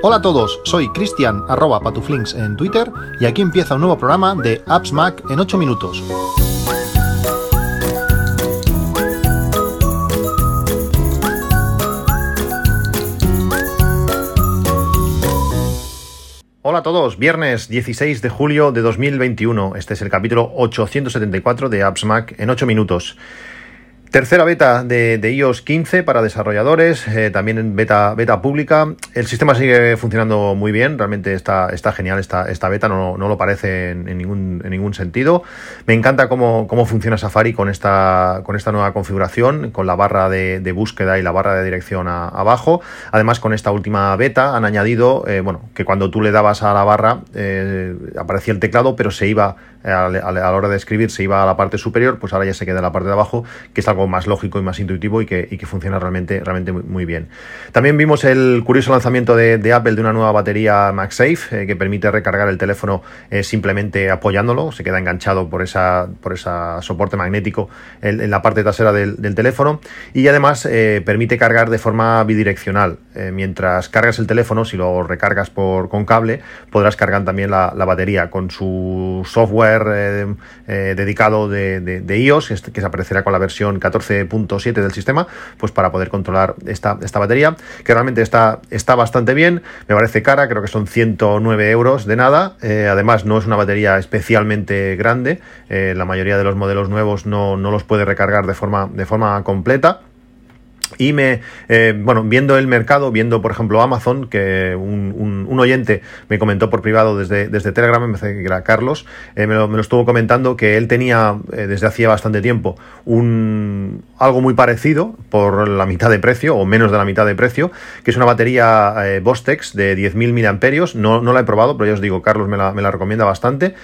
Hola a todos, soy Cristian arroba patuflinks en Twitter y aquí empieza un nuevo programa de Apps Mac en 8 minutos. Hola a todos, viernes 16 de julio de 2021. Este es el capítulo 874 de Apps Mac en 8 minutos. Tercera beta de, iOS 15 para desarrolladores, eh, también en beta, beta pública. El sistema sigue funcionando muy bien, realmente está, está genial esta, esta beta, no, no lo parece en, ningún, en ningún sentido. Me encanta cómo, cómo funciona Safari con esta, con esta nueva configuración, con la barra de, búsqueda y la barra de dirección abajo. Además, con esta última beta han añadido, eh, bueno, que cuando tú le dabas a la barra eh, aparecía el teclado, pero se iba a la hora de escribir se iba a la parte superior, pues ahora ya se queda en la parte de abajo, que es algo más lógico y más intuitivo y que, funciona realmente, muy, bien. También vimos el curioso lanzamiento de, Apple de una nueva batería MagSafe eh, que permite recargar el teléfono eh, simplemente apoyándolo, se queda enganchado por esa, por esa soporte magnético en, la parte trasera del, teléfono y además eh, permite cargar de forma bidireccional. Mientras cargas el teléfono, si lo recargas por, con cable, podrás cargar también la, la batería con su software eh, eh, dedicado de, iOS, este, que se aparecerá con la versión 14.7 del sistema, pues para poder controlar esta, esta batería, que realmente está, está bastante bien, me parece cara, creo que son 109 euros de nada, eh, además no es una batería especialmente grande, la mayoría de los modelos nuevos no, no los puede recargar de forma, de forma completa. Y me, eh, bueno, viendo el mercado, viendo por ejemplo Amazon, que un, un, oyente me comentó por privado desde, desde Telegram, me parece que era Carlos, eh, me, lo, me, lo, estuvo comentando que él tenía eh, desde hacía bastante tiempo un, algo muy parecido por la mitad de precio o menos de la mitad de precio, que es una batería Bostex de 10.000 miliamperios. No, no la he probado, pero ya os digo, Carlos me la, me la recomienda bastante.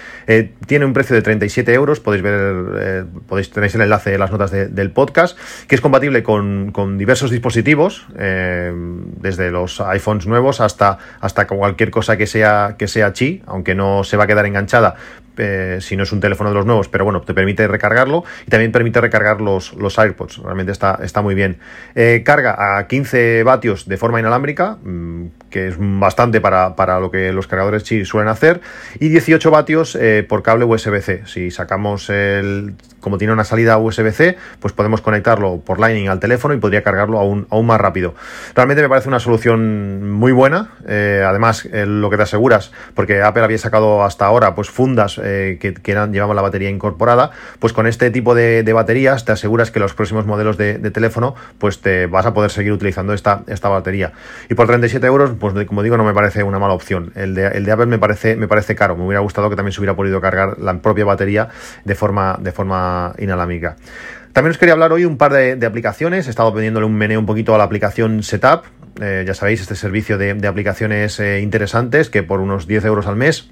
tiene un precio de 37 euros, podéis ver, podéis tenéis el enlace en las notas del podcast, que es compatible con, con diversos dispositivos, eh, desde los iPhones nuevos hasta, hasta cualquier cosa que sea, que sea chi, aunque no se va a quedar enganchada, eh, si no es un teléfono de los nuevos, pero bueno, te permite recargarlo y también permite recargar los, los AirPods. Realmente está, está muy bien. Eh, carga a 15 vatios de forma inalámbrica, mm, que es bastante para, lo que los cargadores Qi suelen hacer, y 18 vatios eh, por cable USB-C. Si sacamos el, como tiene una salida USB-C, pues podemos conectarlo por Lightning al teléfono y podría cargarlo aún, aún más rápido. Realmente me parece una solución muy buena. además, lo que te aseguras, porque Apple había sacado hasta ahora pues fundas eh, que, eran, llevaban la batería incorporada, pues con este tipo de, baterías te aseguras que los próximos modelos de, teléfono, pues te vas a poder seguir utilizando esta, batería. Y por 37 euros, pues como digo, no me parece una mala opción. El de, el de Apple me parece, me parece caro. Me hubiera gustado que también se hubiera podido cargar la propia batería de forma, de inalámbrica. También os quería hablar hoy un par de, aplicaciones. He estado pidiéndole un meneo un poquito a la aplicación Setup. Eh, ya sabéis, este servicio de, aplicaciones eh, interesantes que por unos 10 euros al mes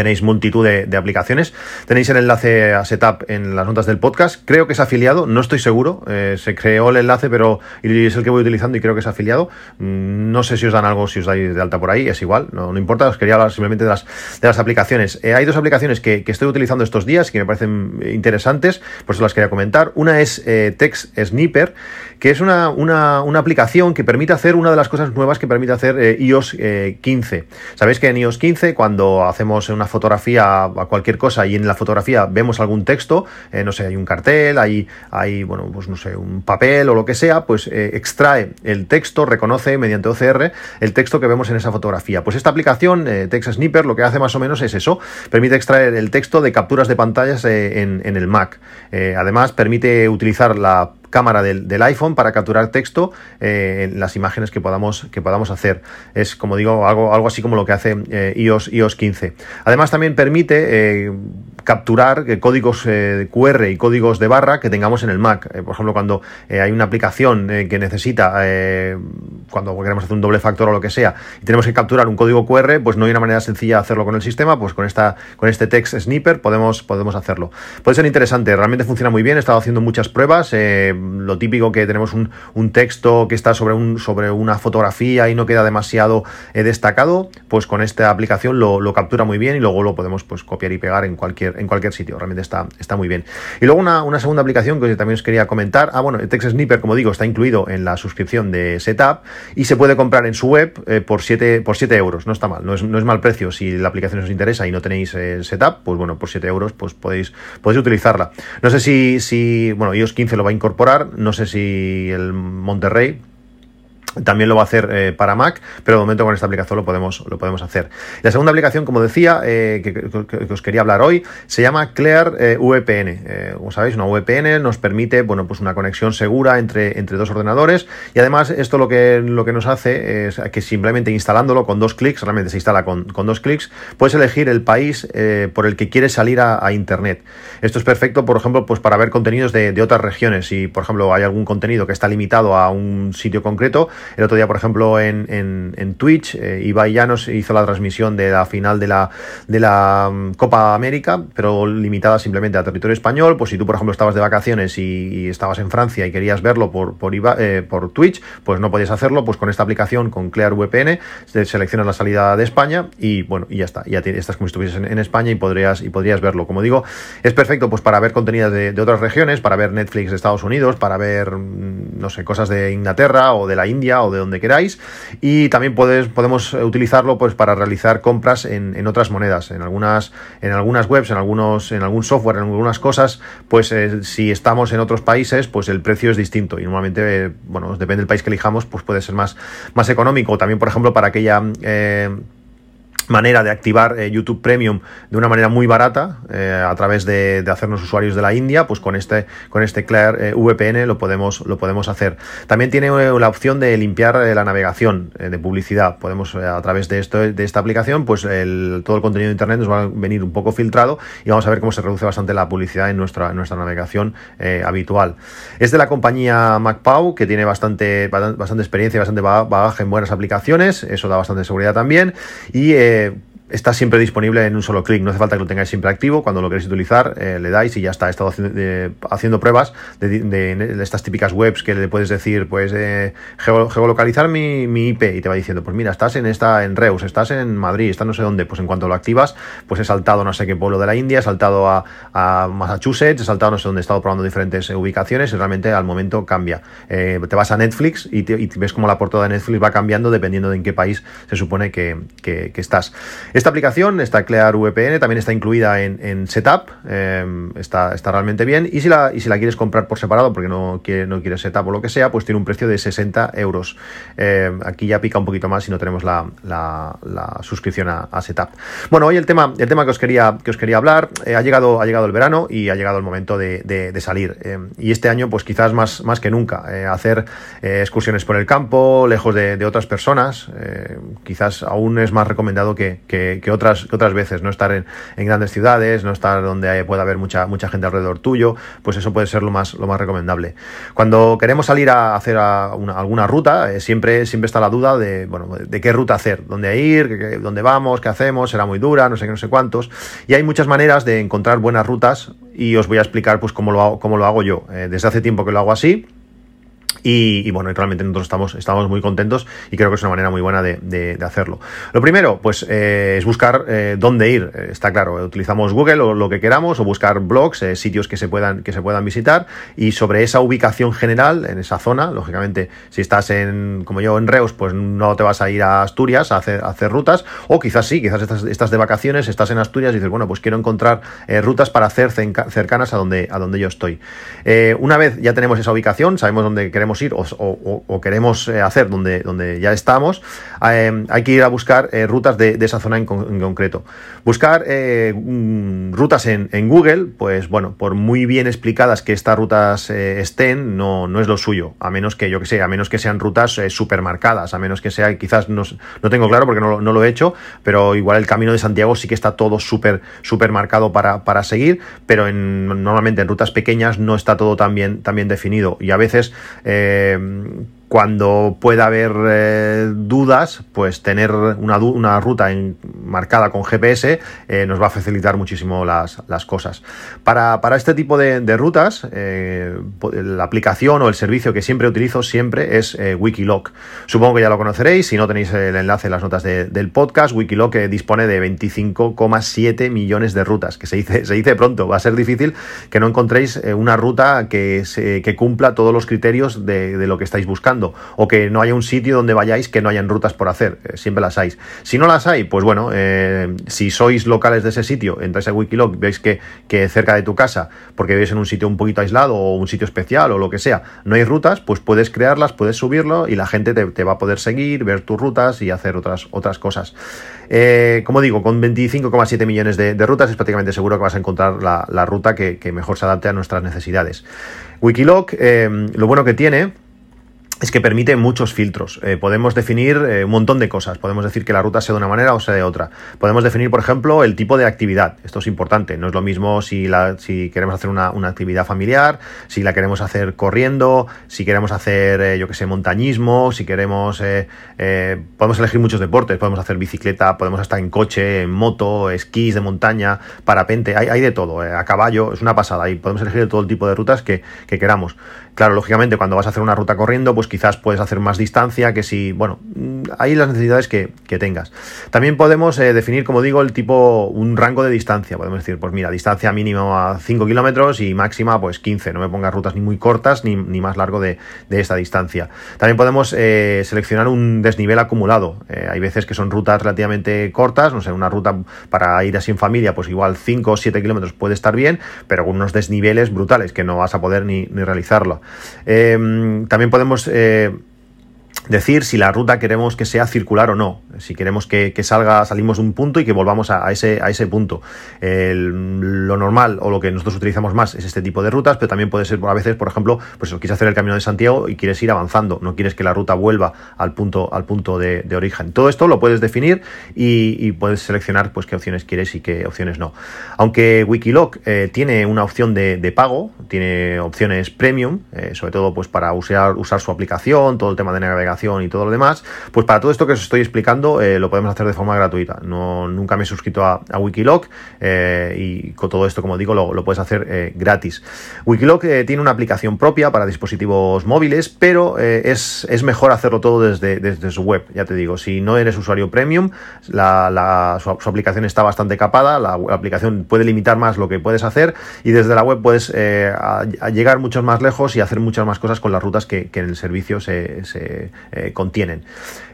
Tenéis multitud de, aplicaciones. Tenéis el enlace a Setup en las notas del podcast. Creo que es afiliado, no estoy seguro. Eh, se creó el enlace, pero es el que voy utilizando y creo que es afiliado. Mm, no sé si os dan algo, si os dais de alta por ahí, es igual, no, importa. Os quería hablar simplemente de las, de las aplicaciones. Eh, hay dos aplicaciones que, estoy utilizando estos días que me parecen interesantes, por eso las quería comentar. Una es eh, Text Sniper, que es una, una, una, aplicación que permite hacer una de las cosas nuevas que permite hacer iOS 15. Sabéis que en iOS 15, cuando hacemos una fotografía a cualquier cosa y en la fotografía vemos algún texto, eh, no sé, hay un cartel, hay, hay, bueno, pues no sé, un papel o lo que sea, pues eh, extrae el texto, reconoce mediante OCR el texto que vemos en esa fotografía. Pues esta aplicación, eh, Text Sniper, lo que hace más o menos es eso, permite extraer el texto de capturas de pantallas en, en, el Mac. además, permite utilizar la cámara del, iPhone para capturar texto eh, en las imágenes que podamos, que podamos hacer. Es, como digo, algo, algo así como lo que hace eh, iOS, iOS 15. Además, también permite eh, capturar códigos QR y códigos de barra que tengamos en el Mac. por ejemplo, cuando hay una aplicación que necesita cuando queremos hacer un doble factor o lo que sea, y tenemos que capturar un código QR, pues no hay una manera sencilla de hacerlo con el sistema, pues con, esta, con este text sniper podemos, podemos hacerlo. Puede ser interesante, realmente funciona muy bien, he estado haciendo muchas pruebas, lo típico que tenemos un, un, texto que está sobre, un, sobre una fotografía y no queda demasiado eh, destacado, pues con esta aplicación lo, lo, captura muy bien y luego lo podemos pues, copiar y pegar en cualquier, en cualquier sitio, realmente está, está muy bien. Y luego una, una segunda aplicación que también os quería comentar, ah bueno, el text sniper como digo está incluido en la suscripción de Setup y se puede comprar en su web eh, por 7 por siete euros, no está mal, no es, no es mal precio si la aplicación os interesa y no tenéis el setup, pues bueno, por 7 euros pues podéis, podéis utilizarla. No sé si, si, bueno, iOS 15 lo va a incorporar, no sé si el Monterrey también lo va a hacer eh, para Mac, pero de momento con esta aplicación lo podemos, lo podemos hacer. La segunda aplicación, como decía, eh, que, os quería hablar hoy, se llama Clear eh, VPN. como sabéis, una VPN nos permite, bueno, pues una conexión segura entre, entre dos ordenadores y además esto lo que, lo que nos hace es que simplemente instalándolo con dos clics, realmente se instala con, dos clics, puedes elegir el país por el que quieres salir a, Internet. Esto es perfecto, por ejemplo, pues para ver contenidos de, de otras regiones. Si, por ejemplo, hay algún contenido que está limitado a un sitio concreto, el otro día, por ejemplo, en, en, Twitch, eh, Ibai Llanos hizo la transmisión de la final de la, de la mm, Copa América, pero limitada simplemente a territorio español. Pues si tú, por ejemplo, estabas de vacaciones y, estabas en Francia y querías verlo por, por, eh, por Twitch, pues no podías hacerlo, pues con esta aplicación, con Clear VPN, seleccionas la salida de España y bueno, y ya está. Ya estás como si estuvieses en, España y podrías, y podrías verlo. Como digo, es perfecto pues para ver contenido de, de otras regiones, para ver Netflix de Estados Unidos, para ver, mm, no sé, cosas de Inglaterra o de la India o de donde queráis. Y también puedes, podemos utilizarlo pues, para realizar compras en, otras monedas, en algunas, en algunas webs, en, algunos, en algún software, en algunas cosas, pues eh, si estamos en otros países, pues el precio es distinto. Y normalmente, eh, bueno, depende del país que elijamos, pues puede ser más, más económico. También, por ejemplo, para aquella... Eh, manera de activar eh, YouTube Premium de una manera muy barata eh, a través de, hacernos usuarios de la India, pues con este con este Clear eh, VPN lo podemos lo podemos hacer. También tiene la opción de limpiar la navegación de publicidad. Podemos a través de esto de esta aplicación, pues el, todo el contenido de internet nos va a venir un poco filtrado y vamos a ver cómo se reduce bastante la publicidad en nuestra nuestra navegación habitual. Es de la compañía MacPau que tiene bastante bastante experiencia y bastante bagaje en buenas aplicaciones. Eso da bastante seguridad también y eh, está siempre disponible en un solo clic, no hace falta que lo tengáis siempre activo, cuando lo queréis utilizar eh, le dais y ya está. He estado haciendo, pruebas de, estas típicas webs que le puedes decir, pues eh, geolocalizar mi, IP y te va diciendo, pues mira, estás en esta en Reus, estás en Madrid, estás no sé dónde, pues en cuanto lo activas, pues he saltado no sé qué pueblo de la India, he saltado a, Massachusetts, he saltado no sé dónde, he estado probando diferentes eh, ubicaciones y realmente al momento cambia. te vas a Netflix y, ves como la portada de Netflix va cambiando dependiendo de en qué país se supone que, que estás. Esta aplicación, esta Clear VPN, también está incluida en, Setup, em, está, está, realmente bien. Y si, la, y si la quieres comprar por separado, porque no, quiere, no quieres Setup o lo que sea, pues tiene un precio de 60 euros. Em, aquí ya pica un poquito más si no tenemos la, suscripción a, Setup. Bueno, hoy el tema, el tema que, os quería, que os quería hablar, eh, ha, llegado, ha llegado el verano y ha llegado el momento de, salir. Em, y este año, pues quizás más, más que nunca, eh, hacer eh, excursiones por el campo, lejos de, otras personas, quizás aún es más recomendado que que, otras, otras veces, no estar en, grandes ciudades, no estar donde pueda haber mucha, mucha gente alrededor tuyo, pues eso puede ser lo más, lo más recomendable. Cuando queremos salir a hacer alguna ruta, eh, siempre, siempre está la duda de, bueno, de qué ruta hacer, dónde ir, dónde vamos, qué hacemos, será muy dura, no sé qué, no sé cuántos. Y hay muchas maneras de encontrar buenas rutas y os voy a explicar pues cómo lo hago, cómo lo hago yo. Eh, desde hace tiempo que lo hago así y, bueno, realmente nosotros estamos, estamos muy contentos y creo que es una manera muy buena de, hacerlo. Lo primero, pues eh, es buscar eh, dónde ir. Eh, está claro, utilizamos Google o lo que queramos o buscar blogs, sitios que se, puedan, que se puedan visitar y sobre esa ubicación general, en esa zona, lógicamente, si estás en, como yo, en Reus, pues no te vas a ir a Asturias a hacer, hacer rutas o quizás sí, quizás estás, estás, de vacaciones, estás en Asturias y dices, bueno, pues quiero encontrar rutas para hacer cercanas a donde, a donde yo estoy. una vez ya tenemos esa ubicación, sabemos dónde queremos ir o, queremos eh, hacer donde, donde ya estamos, eh, hay que ir a buscar eh, rutas de, esa zona en, concreto. Buscar mm, rutas en, Google, pues bueno, por muy bien explicadas que estas rutas estén, no, no es lo suyo, a menos que, yo que sé, a menos que sean rutas supermarcadas, a menos que sea, quizás no, no tengo claro porque no, lo he hecho, pero igual el camino de Santiago sí que está todo súper super marcado para, para seguir, pero en, normalmente en rutas pequeñas no está todo tan bien, definido y a veces eh, cuando pueda haber eh, dudas, pues tener una, ruta marcada con GPS eh, nos va a facilitar muchísimo las, cosas. Para, este tipo de, rutas, eh, la aplicación o el servicio que siempre utilizo siempre es Wikiloc. Supongo que ya lo conoceréis, si no tenéis el enlace en las notas del podcast, Wikiloc dispone de 25,7 millones de rutas, que se dice, se pronto, va a ser difícil que no encontréis una ruta que, que cumpla todos los criterios de lo que estáis buscando o que no haya un sitio donde vayáis que no hayan rutas por hacer, eh, siempre las hay. Si no las hay, pues bueno, eh, si sois locales de ese sitio, entráis a Wikiloc, veis que, que cerca de tu casa, porque veis en un sitio un poquito aislado o un sitio especial o lo que sea, no hay rutas, pues puedes crearlas, puedes subirlo y la gente te, va a poder seguir, ver tus rutas y hacer otras, otras cosas. Eh, como digo, con 25,7 millones de, rutas es prácticamente seguro que vas a encontrar la, ruta que, mejor se adapte a nuestras necesidades. Wikiloc, lo bueno que tiene es que permite muchos filtros. Eh, podemos definir eh, un montón de cosas. Podemos decir que la ruta sea de una manera o sea de otra. Podemos definir, por ejemplo, el tipo de actividad. Esto es importante. No es lo mismo si, la, si queremos hacer una, actividad familiar, si la queremos hacer corriendo, si queremos hacer, eh, yo que sé, montañismo, si queremos... podemos elegir muchos deportes. Podemos hacer bicicleta, podemos estar en coche, en moto, esquís de montaña, parapente. Hay, hay de todo. a caballo, es una pasada. Y podemos elegir todo el tipo de rutas que, que queramos. Claro, lógicamente, cuando vas a hacer una ruta corriendo, pues quizás puedes hacer más distancia que si, bueno, mm, hay las necesidades que, tengas. También podemos eh, definir, como digo, el tipo, un rango de distancia. Podemos decir, pues mira, distancia mínima a 5 kilómetros y máxima pues 15. No me pongas rutas ni muy cortas ni, más largo de, esta distancia. También podemos eh, seleccionar un desnivel acumulado. Eh, hay veces que son rutas relativamente cortas, no sé, una ruta para ir así en familia, pues igual 5 o 7 kilómetros puede estar bien, pero con unos desniveles brutales que no vas a poder ni, ni realizarlo. También podemos decir si la ruta queremos que sea circular o no, si queremos que, salga, salimos de un punto y que volvamos a, ese, a ese punto. lo normal o lo que nosotros utilizamos más es este tipo de rutas, pero también puede ser a veces, por ejemplo, pues quieres hacer el camino de Santiago y quieres ir avanzando, no quieres que la ruta vuelva al punto, al punto de, origen. Todo esto lo puedes definir y, puedes seleccionar pues qué opciones quieres y qué opciones no. Aunque Wikiloc eh, tiene una opción de, pago, tiene opciones premium, eh, sobre todo pues para usar, usar su aplicación, todo el tema de navegación y todo lo demás, pues para todo esto que os estoy explicando eh, lo podemos hacer de forma gratuita. No, nunca me he suscrito a, Wikiloc eh, y con todo esto, como digo, lo, puedes hacer eh, gratis. Wikiloc tiene una aplicación propia para dispositivos móviles, pero es, mejor hacerlo todo desde, desde su web, ya te digo. Si no eres usuario premium, la, su, aplicación está bastante capada, la, aplicación puede limitar más lo que puedes hacer y desde la web puedes llegar mucho más lejos y hacer muchas más cosas con las rutas que, en el servicio se, eh, contienen.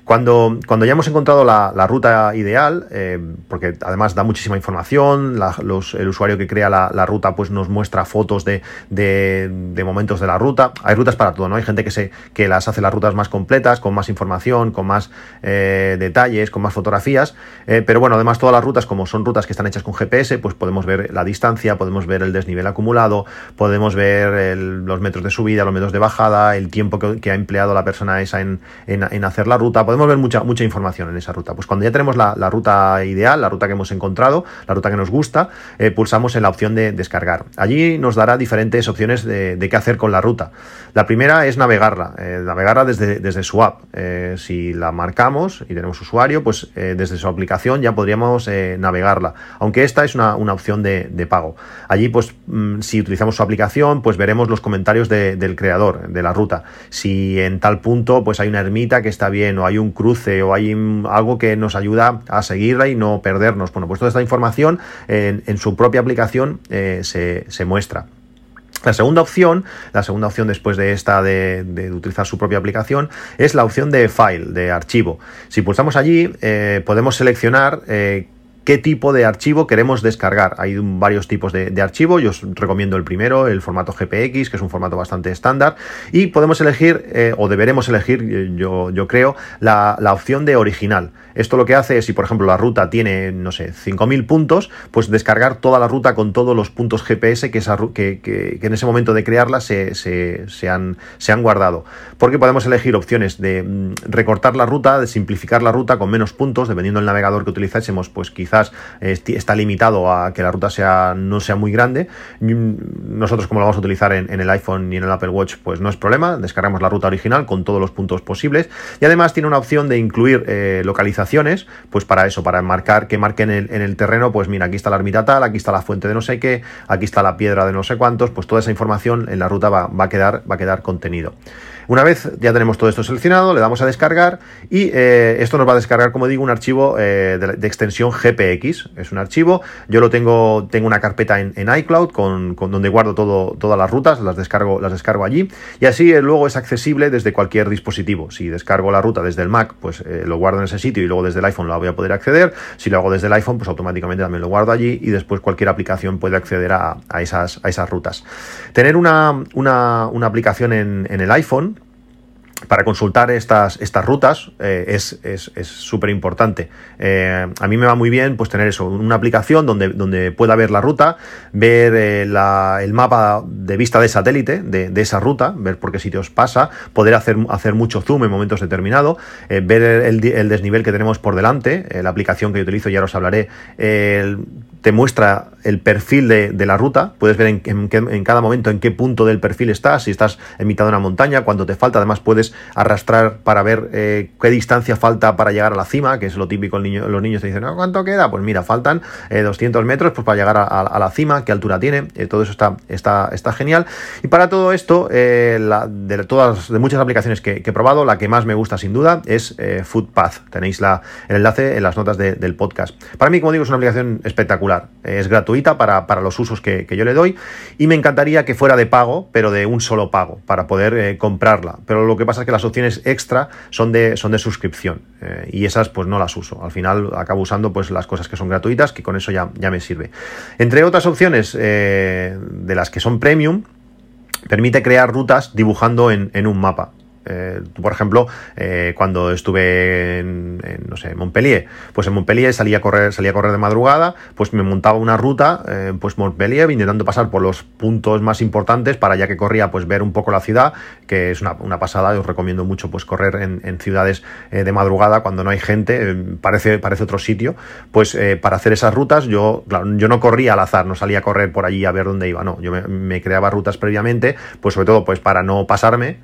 Cuando, cuando ya hemos encontrado la, ruta ideal, eh, porque además da muchísima información, el usuario que crea la, ruta pues nos muestra fotos de, momentos de la ruta. Hay rutas para todo, ¿no? Hay gente que, se, que las hace las rutas más completas, con más información, con más eh, detalles, con más fotografías. Eh, pero bueno, además todas las rutas, como son rutas que están hechas con GPS, pues podemos ver la distancia, podemos ver el desnivel acumulado, podemos ver los metros de subida, los metros de bajada, el tiempo que, ha empleado la persona esa en, en hacer la ruta ver mucha, mucha información en esa ruta. Pues cuando ya tenemos la, ruta ideal, la ruta que hemos encontrado, la ruta que nos gusta, eh, pulsamos en la opción de descargar. Allí nos dará diferentes opciones de, qué hacer con la ruta. La primera es navegarla, eh, navegarla desde, desde su app. Eh, si la marcamos y tenemos usuario, pues desde su aplicación ya podríamos navegarla. Aunque esta es una, opción de, pago. Allí, pues, mm, si utilizamos su aplicación, pues veremos los comentarios del creador de la ruta. Si en tal punto, pues hay una ermita que está bien o hay un cruce o hay algo que nos ayuda a seguirla y no perdernos. Bueno, pues toda esta información en, su propia aplicación eh, se, muestra. La segunda opción, la segunda opción después de esta de, utilizar su propia aplicación, es la opción de file, de archivo. Si pulsamos allí, eh, podemos seleccionar eh, qué tipo de archivo queremos descargar. Hay varios tipos de, archivo, yo os recomiendo el primero, el formato GPX, que es un formato bastante estándar, y podemos elegir, eh, o deberemos elegir, eh, yo, yo creo, la, opción de original. Esto lo que hace es, si por ejemplo la ruta tiene, no sé, 5.000 puntos, pues descargar toda la ruta con todos los puntos GPS que, que, en ese momento de crearla se, se, han, se han guardado. Porque podemos elegir opciones de mm, recortar la ruta, de simplificar la ruta con menos puntos, dependiendo del navegador que utilizásemos, pues quizá quizás está limitado a que la ruta sea no sea muy grande. Nosotros como lo vamos a utilizar en, el iPhone y en el Apple Watch, pues no es problema, descargamos la ruta original con todos los puntos posibles y además tiene una opción de incluir eh, localizaciones, pues para eso, para marcar que marquen en, en el terreno, pues mira, aquí está la ermita tal, aquí está la fuente de no sé qué, aquí está la piedra de no sé cuántos, pues toda esa información en la ruta va, va a, quedar, va a quedar contenido. Una vez ya tenemos todo esto seleccionado, le damos a descargar y eh, esto nos va a descargar, como digo, un archivo eh, de, extensión GPX. Es un archivo, yo lo tengo, tengo una carpeta en, iCloud con, donde guardo todo, todas las rutas, las descargo, las descargo allí y así eh, luego es accesible desde cualquier dispositivo. Si descargo la ruta desde el Mac, pues lo guardo en ese sitio y luego desde el iPhone la voy a poder acceder. Si lo hago desde el iPhone, pues automáticamente también lo guardo allí y después cualquier aplicación puede acceder a, esas, a esas rutas. Tener una, una, aplicación en el iPhone para consultar estas, estas rutas eh, es súper importante. Eh, a mí me va muy bien pues tener eso, una aplicación donde, donde pueda ver la ruta, ver eh, el mapa de vista de satélite de, esa ruta, ver por qué sitios pasa, poder hacer, hacer mucho zoom en momentos determinados, ver el, el, desnivel que tenemos por delante, la aplicación que yo utilizo, ya os hablaré, te muestra el perfil de, la ruta, puedes ver en, cada momento en qué punto del perfil estás, si estás en mitad de una montaña, cuánto te falta, además puedes arrastrar para ver eh, qué distancia falta para llegar a la cima, que es lo típico, los niños te dicen, ¿cuánto queda? Pues mira, faltan 200 eh, metros pues, para llegar a, la cima, qué altura tiene, eh, todo eso está, genial. Y para todo esto, de todas, de muchas aplicaciones que, he probado, la que más me gusta sin duda es Footpath. Tenéis el enlace en las notas del podcast. Para mí, como digo, es una aplicación espectacular, es gratuita para, los usos que, yo le doy y me encantaría que fuera de pago, pero de un solo pago, para poder eh, comprarla. Pero lo que pasa es que las opciones extra son de, son de suscripción eh, y esas pues no las uso. Al final acabo usando pues las cosas que son gratuitas, que con eso ya, ya me sirve. Entre otras opciones eh, de las que son premium, permite crear rutas dibujando en un mapa. Eh, por ejemplo, eh, cuando estuve en, no sé, Montpellier, pues en Montpellier salía a correr, salía correr de madrugada, pues me montaba una ruta, eh, pues Montpellier, intentando pasar por los puntos más importantes para ya que corría, pues ver un poco la ciudad, que es una, pasada, os recomiendo mucho pues correr en, ciudades de madrugada cuando no hay gente, parece, parece otro sitio, pues para hacer esas rutas yo, yo no corría al azar, no salía a correr por allí a ver dónde iba, no, yo me, me creaba rutas previamente, pues sobre todo pues para no pasarme,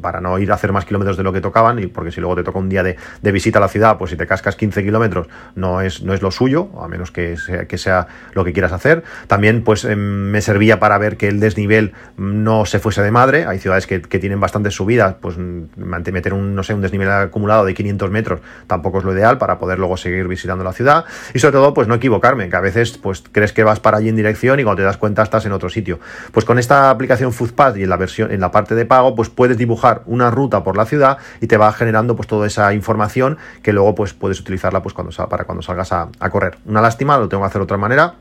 para no ir a hacer más kilómetros de lo que tocaban, y porque si luego te toca un día de, visita a la ciudad, pues si te cascas 15 kilómetros no es, no es lo suyo, a menos que sea, que sea lo que quieras hacer. También pues em, me servía para ver que el desnivel no se fuese de madre, hay ciudades que, tienen bastantes subidas, pues meter un, no sé, un desnivel acumulado de 500 metros tampoco es lo ideal para poder luego seguir visitando la ciudad, y sobre todo pues no equivocarme, que a veces pues crees que vas para allí en dirección y cuando te das cuenta estás en otro sitio. Pues con esta aplicación Foodpad y en la versión, en la parte de pago, pues puedes dibujar una ruta por la ciudad y te va generando pues toda esa información que luego pues puedes utilizarla pues cuando para cuando salgas a, correr. Una lástima, lo tengo que hacer de otra manera,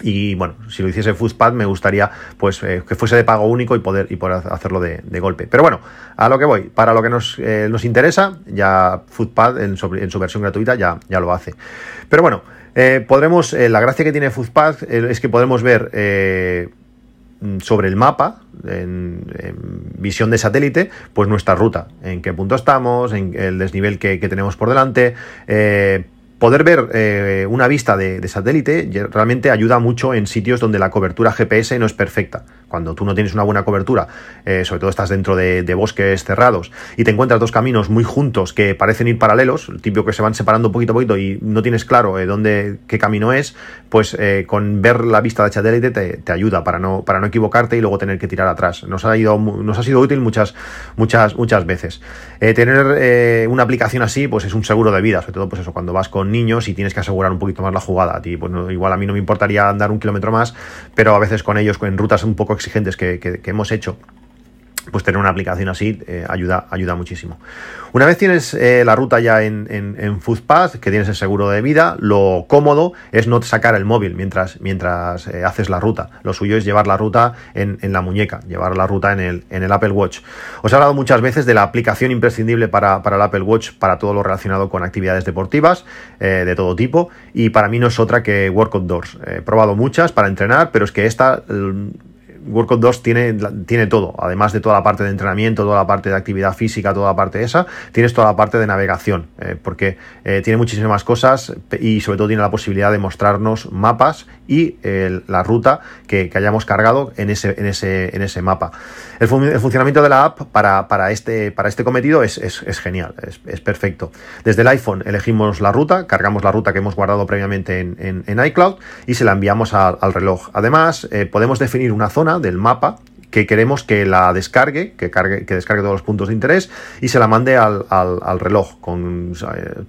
y bueno, si lo hiciese Footpad me gustaría pues eh, que fuese de pago único y poder, y poder hacerlo de, golpe. Pero bueno, a lo que voy, para lo que nos, eh, nos interesa, ya Footpad en su, versión gratuita ya, ya lo hace. Pero bueno, eh, podremos, la gracia que tiene Footpad es que podremos ver sobre el mapa, en, visión de satélite, pues nuestra ruta, en qué punto estamos, en el desnivel que, tenemos por delante. Eh, poder ver eh, una vista de, satélite realmente ayuda mucho en sitios donde la cobertura GPS no es perfecta cuando tú no tienes una buena cobertura, eh, sobre todo estás dentro de, bosques cerrados y te encuentras dos caminos muy juntos que parecen ir paralelos, el típico que se van separando poquito a poquito y no tienes claro eh, dónde, qué camino es, pues con ver la vista de satélite te, ayuda para no, para no equivocarte y luego tener que tirar atrás. Nos ha, ido, nos ha sido útil muchas, muchas, muchas veces. tener una aplicación así, pues es un seguro de vida, sobre todo pues eso, cuando vas con niños y tienes que asegurar un poquito más la jugada. Pues igual a mí no me importaría andar un kilómetro más, pero a veces con ellos, en rutas un poco exigentes que, hemos hecho, pues tener una aplicación así eh, ayuda, ayuda muchísimo. Una vez tienes eh, la ruta ya en, en, Foodpath, que tienes el seguro de vida, lo cómodo es no sacar el móvil mientras, mientras eh, haces la ruta. Lo suyo es llevar la ruta en, la muñeca, llevar la ruta en el, en el Apple Watch. Os he hablado muchas veces de la aplicación imprescindible para, para el Apple Watch para todo lo relacionado con actividades deportivas de todo tipo, y para mí no es otra que Work Outdoors. He probado muchas para entrenar, pero es que esta Workout 2 tiene, tiene todo, además de toda la parte de entrenamiento, toda la parte de actividad física, toda la parte esa, tienes toda la parte de navegación, eh, porque eh, tiene muchísimas cosas y sobre todo tiene la posibilidad de mostrarnos mapas y la ruta que, hayamos cargado en ese, en ese, en ese mapa. El, funcionamiento de la app para, para, este, para este cometido es, es, genial, es, perfecto. Desde el iPhone elegimos la ruta, cargamos la ruta que hemos guardado previamente en, en, iCloud y se la enviamos al reloj. Además, eh, podemos definir una zona del mapa que queremos que la descargue, que, cargue, que descargue todos los puntos de interés y se la mande al, reloj. Con,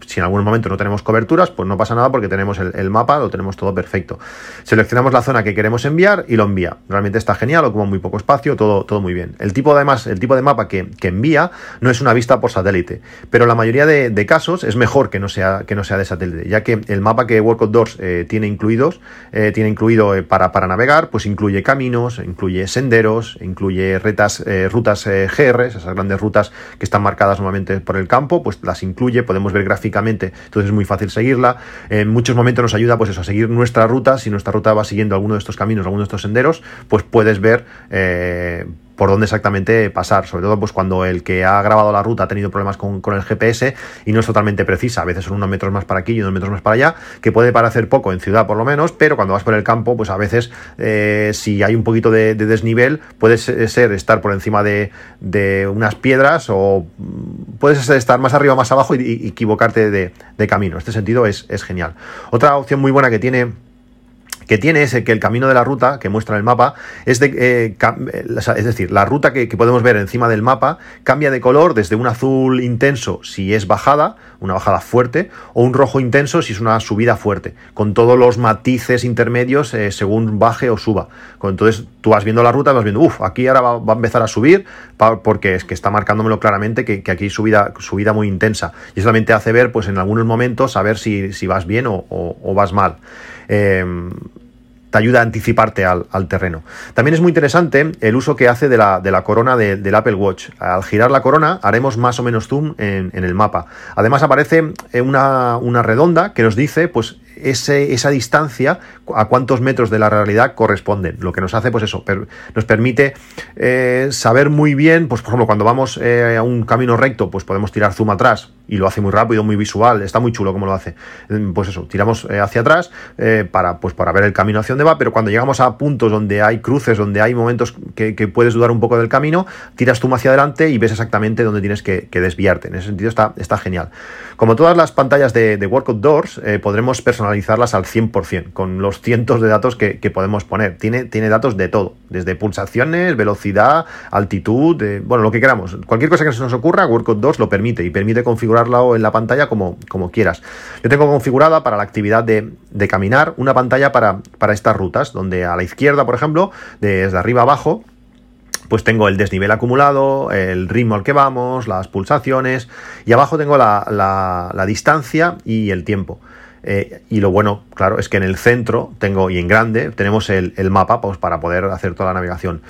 si en algún momento no tenemos coberturas, pues no pasa nada porque tenemos el, mapa, lo tenemos todo perfecto. Seleccionamos la zona que queremos enviar y lo envía. Realmente está genial, ocupa muy poco espacio, todo, todo muy bien. El tipo, además, el tipo de mapa que, envía no es una vista por satélite, pero la mayoría de, casos es mejor que no, sea, que no sea de satélite, ya que el mapa que Work Outdoors eh, tiene incluidos, eh, tiene incluido eh, para, para navegar, pues incluye caminos, incluye senderos, incluye eh, rutas eh, GR, esas grandes rutas que están marcadas normalmente por el campo, pues las incluye, podemos ver gráficamente, entonces es muy fácil seguirla. En muchos momentos nos ayuda pues a seguir nuestra ruta, si nuestra ruta va siguiendo alguno de estos caminos, alguno de estos senderos, pues puedes ver eh, por dónde exactamente pasar, sobre todo pues cuando el que ha grabado la ruta ha tenido problemas con, el GPS y no es totalmente precisa, a veces son unos metros más para aquí y unos metros más para allá, que puede parecer poco en ciudad por lo menos, pero cuando vas por el campo, pues a veces eh, si hay un poquito de, desnivel, puede ser estar por encima de, unas piedras o puedes estar más arriba más abajo y, equivocarte de, camino. En este sentido es, es genial. Otra opción muy buena que tiene que tiene es que el camino de la ruta que muestra el mapa es de eh, eh, es decir, la ruta que, podemos ver encima del mapa cambia de color desde un azul intenso si es bajada, una bajada fuerte, o un rojo intenso si es una subida fuerte, con todos los matices intermedios eh, según baje o suba. Entonces tú vas viendo la ruta, vas viendo, uff, aquí ahora va, a empezar a subir porque es que está marcándomelo claramente que, aquí subida, subida muy intensa. Y solamente hace ver, pues en algunos momentos, a ver si, vas bien o vas mal. Em, te ayuda a anticiparte al, terreno. También es muy interesante el uso que hace de la, corona del Apple Watch. Al girar la corona haremos más o menos zoom en, el mapa. Además aparece una, una, redonda que nos dice pues esa distancia a cuántos metros de la realidad corresponden. Lo que nos hace, pues eso, nos permite eh, saber muy bien, pues por ejemplo, cuando vamos eh, a un camino recto, pues podemos tirar zoom atrás y lo hace muy rápido, muy visual, está muy chulo como lo hace. Mm, pues eso, tiramos eh, hacia atrás para, pues para ver el camino hacia dónde va, pero cuando llegamos a puntos donde hay cruces, donde hay momentos que, puedes dudar un poco del camino, tiras zoom hacia adelante y ves exactamente dónde tienes que, desviarte. En ese sentido está, está genial. Como todas las pantallas de, de Work Outdoors, podremos personalizarlas al 100%, con los cientos de datos que, podemos poner. Tiene, tiene datos de todo, desde pulsaciones, velocidad, altitud, bueno, lo que queramos. Cualquier cosa que se nos ocurra, Workout 2 lo permite y permite configurarlo en la pantalla como, como quieras. Yo tengo configurada para la actividad de, caminar una pantalla para, para estas rutas, donde a la izquierda, por ejemplo, desde arriba abajo, pues tengo el desnivel acumulado, el ritmo al que vamos, las pulsaciones y abajo tengo la distancia y el tiempo. Eh, y lo bueno, claro, es que en el centro tengo y en grande tenemos el, el mapa pues, para poder hacer toda la navegación.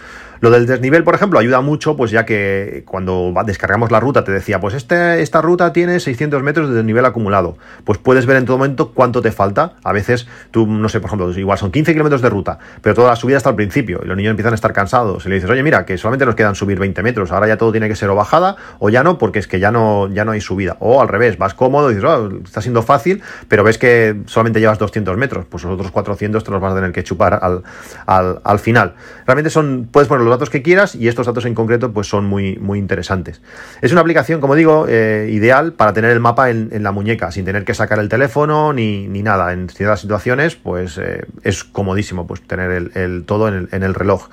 Lo del desnivel, por ejemplo, ayuda mucho, pues ya que cuando descargamos la ruta te decía, pues este, esta ruta tiene 600 metros de desnivel acumulado. Pues puedes ver en todo momento cuánto te falta. A veces tú, no sé, por ejemplo, igual son 15 kilómetros de ruta, pero toda la subida hasta el principio y los niños empiezan a estar cansados. Y le dices, oye, mira, que solamente nos quedan subir 20 metros, ahora ya todo tiene que ser o bajada o ya no, porque es que ya no, ya no hay subida. O al revés, vas cómodo y dices, oh, está siendo fácil, pero ves que solamente llevas 200 metros, pues los otros 400 te los vas a tener que chupar al, al, al final. Realmente son, puedes poner los datos que quieras y estos datos en concreto pues son muy, muy interesantes. Es una aplicación, como digo, eh, ideal para tener el mapa en, la muñeca, sin tener que sacar el teléfono ni, nada. En ciertas situaciones pues eh, es comodísimo pues tener el, todo en el, reloj.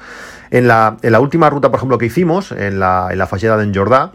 En la, en la, última ruta, por ejemplo, que hicimos, en la, en la falleda de Enjordá,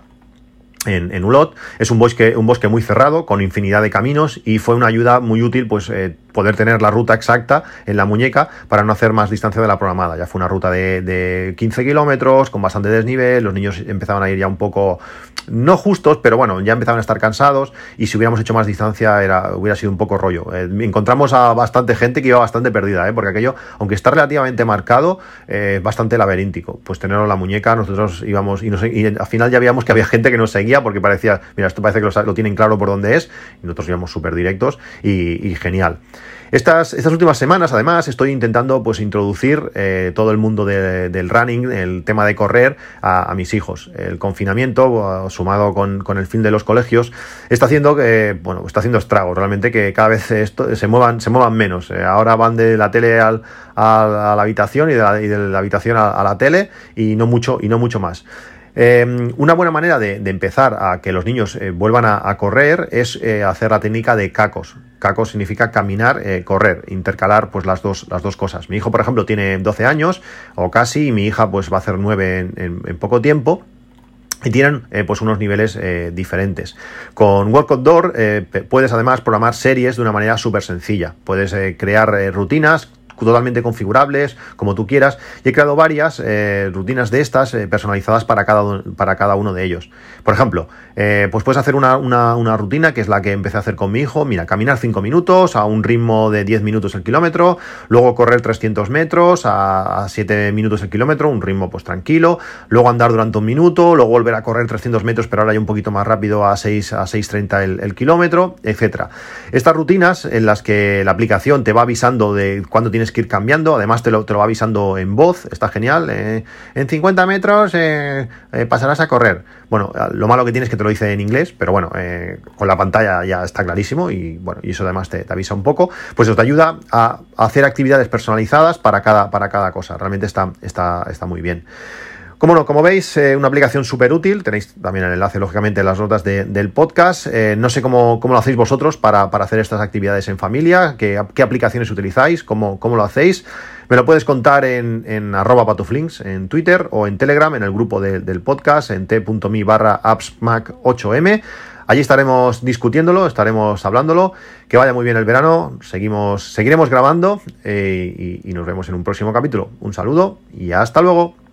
en, en, Ulot. Es un bosque, un bosque muy cerrado, con infinidad de caminos, y fue una ayuda muy útil, pues, eh, poder tener la ruta exacta en la muñeca para no hacer más distancia de la programada. Ya fue una ruta de, de 15 kilómetros, con bastante desnivel, los niños empezaban a ir ya un poco, no justos, pero bueno, ya empezaban a estar cansados, y si hubiéramos hecho más distancia era, hubiera sido un poco rollo. Eh, encontramos a bastante gente que iba bastante perdida, ¿eh? porque aquello, aunque está relativamente marcado, es bastante laberíntico. Pues tenerlo en la muñeca, nosotros íbamos, y, y al final ya veíamos que había gente que nos seguía porque parecía, mira, esto parece que lo, tienen claro por dónde es, y nosotros íbamos súper directos y, genial. Estas, estas últimas semanas, además, estoy intentando pues introducir eh, todo el mundo del running, el tema de correr, a, mis hijos. El confinamiento, sumado con, el fin de los colegios, está haciendo que, bueno, está haciendo estragos, realmente que cada vez esto, se muevan, se muevan menos. Eh, ahora van de la tele al, a, la habitación y de la, habitación a, a la tele y no mucho, y no mucho más. Em, una buena manera de, empezar a que los niños eh, vuelvan a, correr es eh, hacer la técnica de cacos. Cacos significa caminar, eh, correr, intercalar pues las dos, las dos cosas. Mi hijo, por ejemplo, tiene 12 años o casi, y mi hija pues va a hacer 9 en, poco tiempo y tienen pues unos niveles diferentes. Con Work Outdoor puedes además programar series de una manera súper sencilla. Puedes crear rutinas totalmente configurables, como tú quieras, y he creado varias eh, rutinas de estas eh, personalizadas para cada, para cada uno de ellos. Por ejemplo, eh, pues puedes hacer una, rutina que es la que empecé a hacer con mi hijo, mira, caminar 5 minutos a un ritmo de 10 minutos el kilómetro, luego correr 300 metros a, 7 minutos el kilómetro, un ritmo pues tranquilo, luego andar durante un minuto, luego volver a correr 300 metros, pero ahora ya un poquito más rápido a 6 a 6.30 el, el kilómetro, etcétera. Estas rutinas en las que la aplicación te va avisando de cuándo tienes que ir cambiando, además te lo, te lo va avisando en voz, está genial. Eh, en 50 metros eh, eh, pasarás a correr. Bueno, lo malo que tienes es que te lo dice en inglés, pero bueno, con la pantalla ya está clarísimo y bueno, y eso además te, avisa un poco. Pues eso te ayuda a, hacer actividades personalizadas para cada, para cada cosa. Realmente está, está, está muy bien. Como no, como veis, eh, una aplicación súper útil. Tenéis también el enlace, lógicamente, en las notas del podcast. Eh, no sé cómo, lo hacéis vosotros para, hacer estas actividades en familia, qué, aplicaciones utilizáis, cómo, cómo, lo hacéis. Me lo puedes contar en, arroba patuflinks en Twitter o en Telegram, en el grupo del podcast, en t.me barra appsmac8m. Allí estaremos discutiéndolo, estaremos hablándolo. Que vaya muy bien el verano. Seguimos, seguiremos grabando eh, y nos vemos en un próximo capítulo. Un saludo y hasta luego.